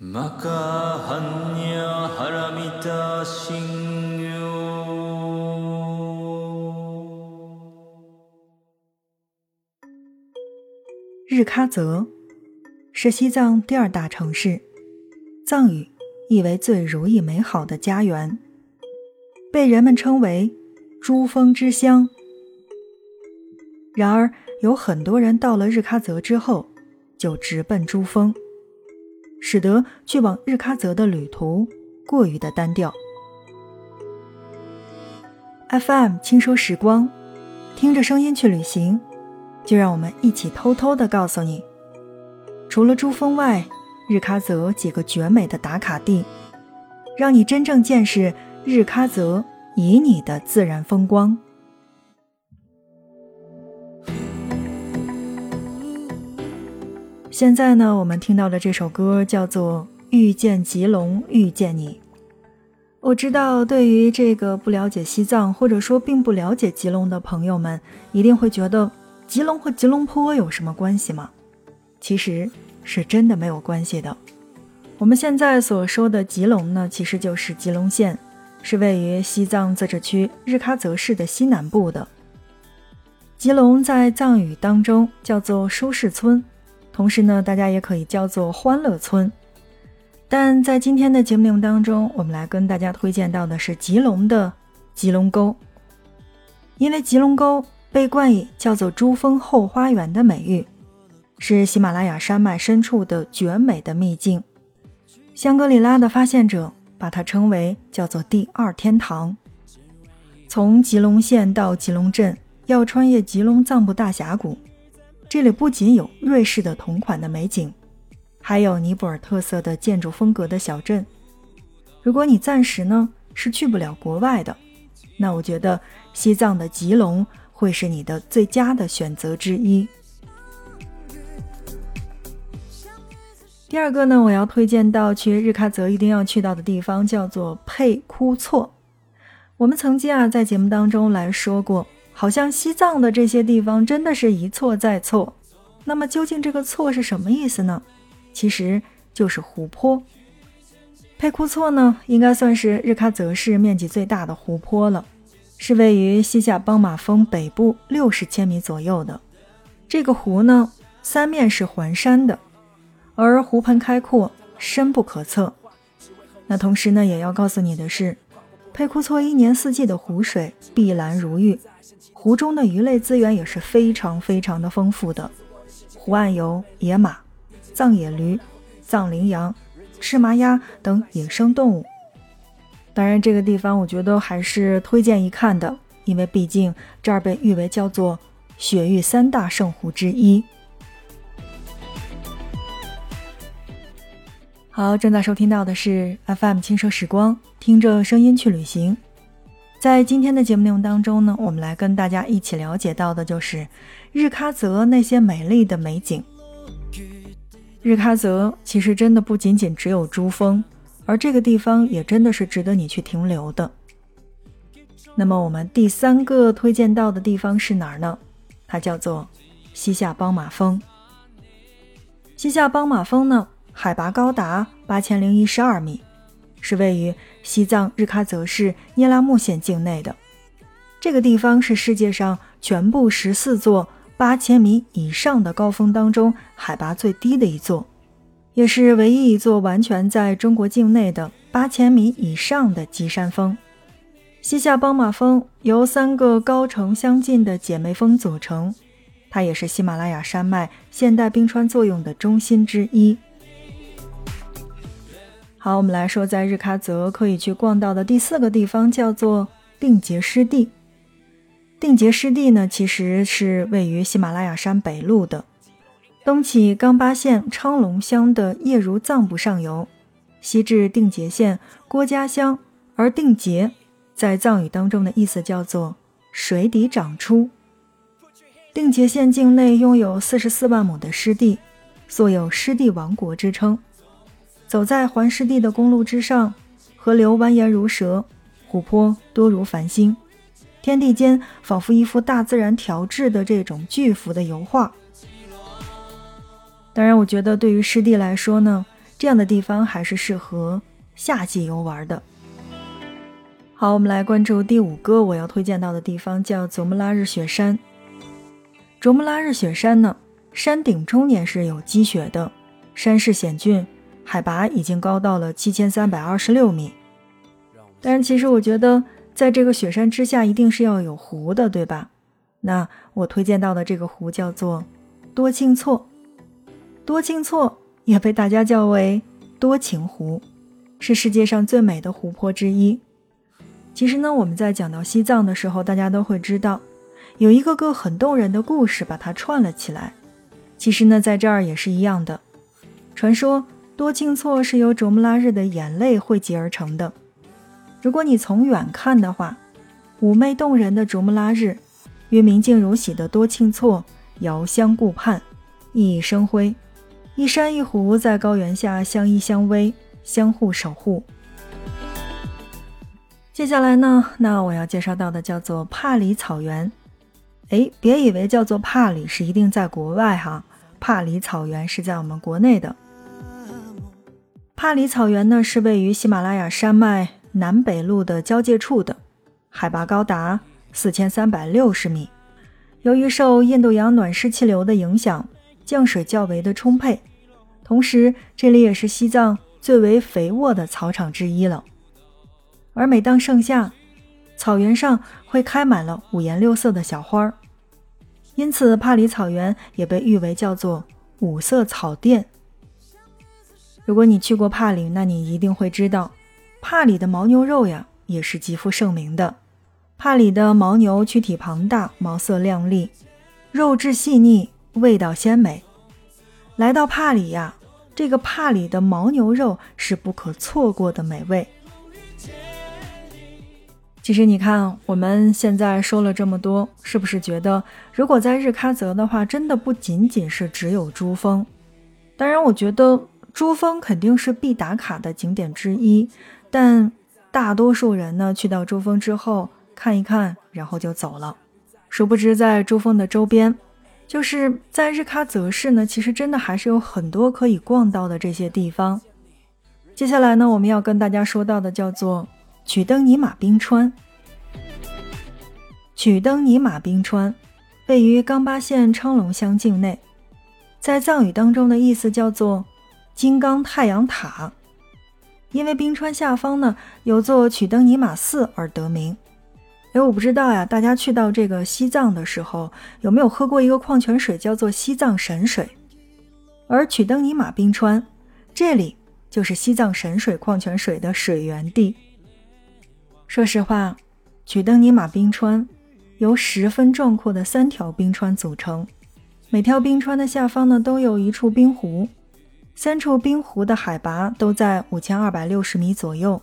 日喀则是西藏第二大城市，藏语意为“最如意美好的家园”，被人们称为“珠峰之乡”。然而，有很多人到了日喀则之后，就直奔珠峰，使得去往日喀则的旅途过于的单调。FM 轻奢时光，听着声音去旅行。就让我们一起偷偷的告诉你，除了珠峰外，日喀则几个绝美的打卡地，让你真正见识日喀则旖旎的自然风光。现在呢，我们听到的这首歌叫做《遇见吉隆，遇见你》。我知道，对于这个不了解西藏或者说并不了解吉隆的朋友们，一定会觉得。吉隆和吉隆坡有什么关系吗？其实是真的没有关系的。我们现在所说的吉隆呢，其实就是吉隆县，是位于西藏自治区日喀则市的西南部的。吉隆在藏语当中叫做舒适村，同时呢，大家也可以叫做欢乐村。但在今天的节目内容当中，我们来跟大家推荐到的是吉隆的吉隆沟，因为吉隆沟。被冠以叫做“珠峰后花园”的美誉，是喜马拉雅山脉深处的绝美的秘境。香格里拉的发现者把它称为叫做“第二天堂”。从吉隆县到吉隆镇，要穿越吉隆藏布大峡谷。这里不仅有瑞士的同款的美景，还有尼泊尔特色的建筑风格的小镇。如果你暂时呢是去不了国外的，那我觉得西藏的吉隆。会是你的最佳的选择之一。第二个呢，我要推荐到去日喀则一定要去到的地方叫做佩库措。我们曾经啊在节目当中来说过，好像西藏的这些地方真的是一错再错。那么究竟这个“错”是什么意思呢？其实就是湖泊。佩库措呢，应该算是日喀则市面积最大的湖泊了。是位于西夏邦马峰北部六十千米左右的这个湖呢，三面是环山的，而湖盆开阔，深不可测。那同时呢，也要告诉你的是，佩库措一年四季的湖水碧蓝如玉，湖中的鱼类资源也是非常非常的丰富的。湖岸有野马、藏野驴、藏羚羊、赤麻鸭等野生动物。当然，这个地方我觉得还是推荐一看的，因为毕竟这儿被誉为叫做雪域三大圣湖之一。好，正在收听到的是 FM 轻奢时光，听着声音去旅行。在今天的节目内容当中呢，我们来跟大家一起了解到的就是日喀则那些美丽的美景。日喀则其实真的不仅仅只有珠峰。而这个地方也真的是值得你去停留的。那么我们第三个推荐到的地方是哪儿呢？它叫做西夏邦马峰。西夏邦马峰呢，海拔高达八千零一十二米，是位于西藏日喀则市聂拉木县境内的。这个地方是世界上全部十四座八千米以上的高峰当中海拔最低的一座。也是唯一一座完全在中国境内的八千米以上的极山峰。西夏邦马峰由三个高程相近的姐妹峰组成，它也是喜马拉雅山脉现代冰川作用的中心之一。好，我们来说，在日喀则可以去逛到的第四个地方叫做定结湿地。定结湿地呢，其实是位于喜马拉雅山北麓的。东起冈巴县昌隆乡的叶如藏布上游，西至定结县郭家乡，而定结在藏语当中的意思叫做水底长出。定结县境内拥有四十四万亩的湿地，素有湿地王国之称。走在环湿地的公路之上，河流蜿蜒如蛇，湖泊多如繁星，天地间仿佛一幅大自然调制的这种巨幅的油画。当然，我觉得对于湿地来说呢，这样的地方还是适合夏季游玩的。好，我们来关注第五个我要推荐到的地方，叫卓木拉日雪山。卓木拉日雪山呢，山顶终年是有积雪的，山势险峻，海拔已经高到了七千三百二十六米。但是其实我觉得，在这个雪山之下，一定是要有湖的，对吧？那我推荐到的这个湖叫做多庆措，多庆措也被大家叫为多情湖，是世界上最美的湖泊之一。其实呢，我们在讲到西藏的时候，大家都会知道，有一个个很动人的故事把它串了起来。其实呢，在这儿也是一样的。传说多庆错是由卓木拉日的眼泪汇集而成的。如果你从远看的话，妩媚动人的卓木拉日与明镜如洗的多庆错遥相顾盼，熠熠生辉。一山一湖在高原下相依相偎，相互守护。接下来呢，那我要介绍到的叫做帕里草原。哎，别以为叫做帕里是一定在国外哈，帕里草原是在我们国内的。帕里草原呢是位于喜马拉雅山脉南北路的交界处的，海拔高达四千三百六十米。由于受印度洋暖湿气流的影响，降水较为的充沛，同时这里也是西藏最为肥沃的草场之一了。而每当盛夏，草原上会开满了五颜六色的小花儿，因此帕里草原也被誉为叫做“五色草甸”。如果你去过帕里，那你一定会知道，帕里的牦牛肉呀也是极负盛名的。帕里的牦牛躯体庞大，毛色亮丽，肉质细腻，味道鲜美。来到帕里呀，这个帕里的牦牛肉是不可错过的美味。其实你看，我们现在说了这么多，是不是觉得如果在日喀则的话，真的不仅仅是只有珠峰？当然，我觉得珠峰肯定是必打卡的景点之一，但大多数人呢，去到珠峰之后看一看，然后就走了。殊不知，在珠峰的周边，就是在日喀则市呢，其实真的还是有很多可以逛到的这些地方。接下来呢，我们要跟大家说到的叫做。曲登尼玛冰川，曲登尼玛冰川位于冈巴县昌隆乡境内，在藏语当中的意思叫做“金刚太阳塔”。因为冰川下方呢有座曲登尼玛寺而得名。哎，我不知道呀，大家去到这个西藏的时候有没有喝过一个矿泉水，叫做西藏神水？而曲登尼玛冰川这里就是西藏神水矿泉水的水源地。说实话，曲登尼玛冰川由十分壮阔的三条冰川组成，每条冰川的下方呢都有一处冰湖，三处冰湖的海拔都在五千二百六十米左右。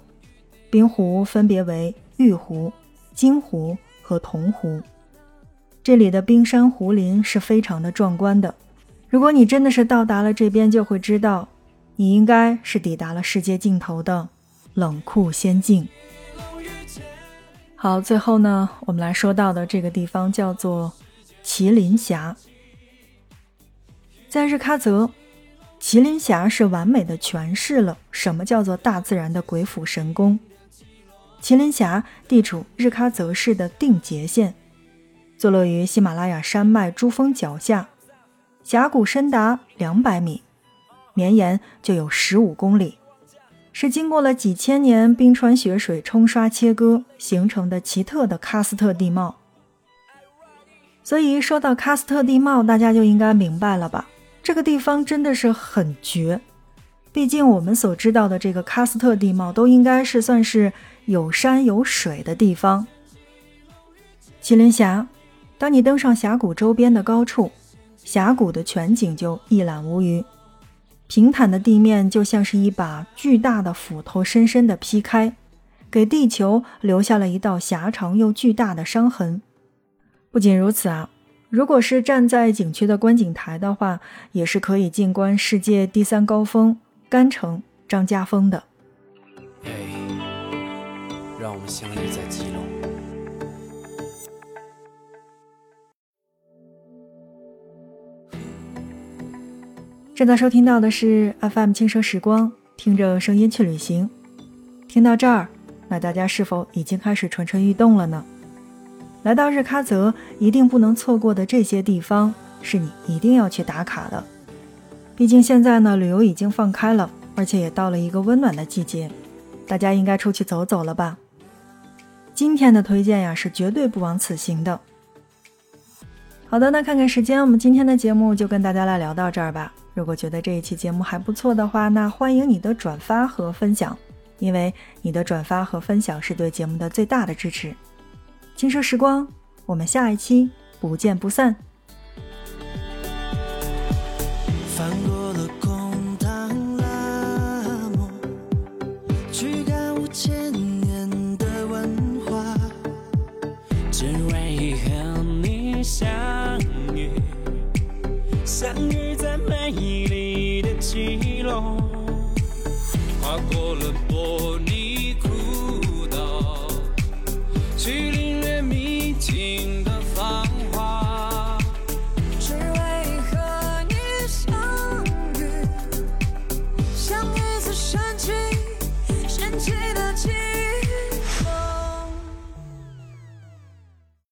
冰湖分别为玉湖、金湖和铜湖。这里的冰山湖林是非常的壮观的。如果你真的是到达了这边，就会知道，你应该是抵达了世界尽头的冷酷仙境。好，最后呢，我们来说到的这个地方叫做麒麟峡。在日喀则，麒麟峡是完美的诠释了什么叫做大自然的鬼斧神工。麒麟峡地处日喀则市的定结县，坐落于喜马拉雅山脉珠峰脚下，峡谷深达两百米，绵延就有十五公里。是经过了几千年冰川雪水冲刷切割形成的奇特的喀斯特地貌，所以说到喀斯特地貌，大家就应该明白了吧？这个地方真的是很绝。毕竟我们所知道的这个喀斯特地貌，都应该是算是有山有水的地方。麒麟峡，当你登上峡谷周边的高处，峡谷的全景就一览无余。平坦的地面就像是一把巨大的斧头，深深地劈开，给地球留下了一道狭长又巨大的伤痕。不仅如此啊，如果是站在景区的观景台的话，也是可以静观世界第三高峰甘城张家峰的。嘿，让我们相遇在吉隆。正在收听到的是 FM 轻奢时光，听着声音去旅行。听到这儿，那大家是否已经开始蠢蠢欲动了呢？来到日喀则，一定不能错过的这些地方，是你一定要去打卡的。毕竟现在呢，旅游已经放开了，而且也到了一个温暖的季节，大家应该出去走走了吧？今天的推荐呀，是绝对不枉此行的。好的，那看看时间，我们今天的节目就跟大家来聊到这儿吧。如果觉得这一期节目还不错的话，那欢迎你的转发和分享，因为你的转发和分享是对节目的最大的支持。轻奢时光，我们下一期不见不散。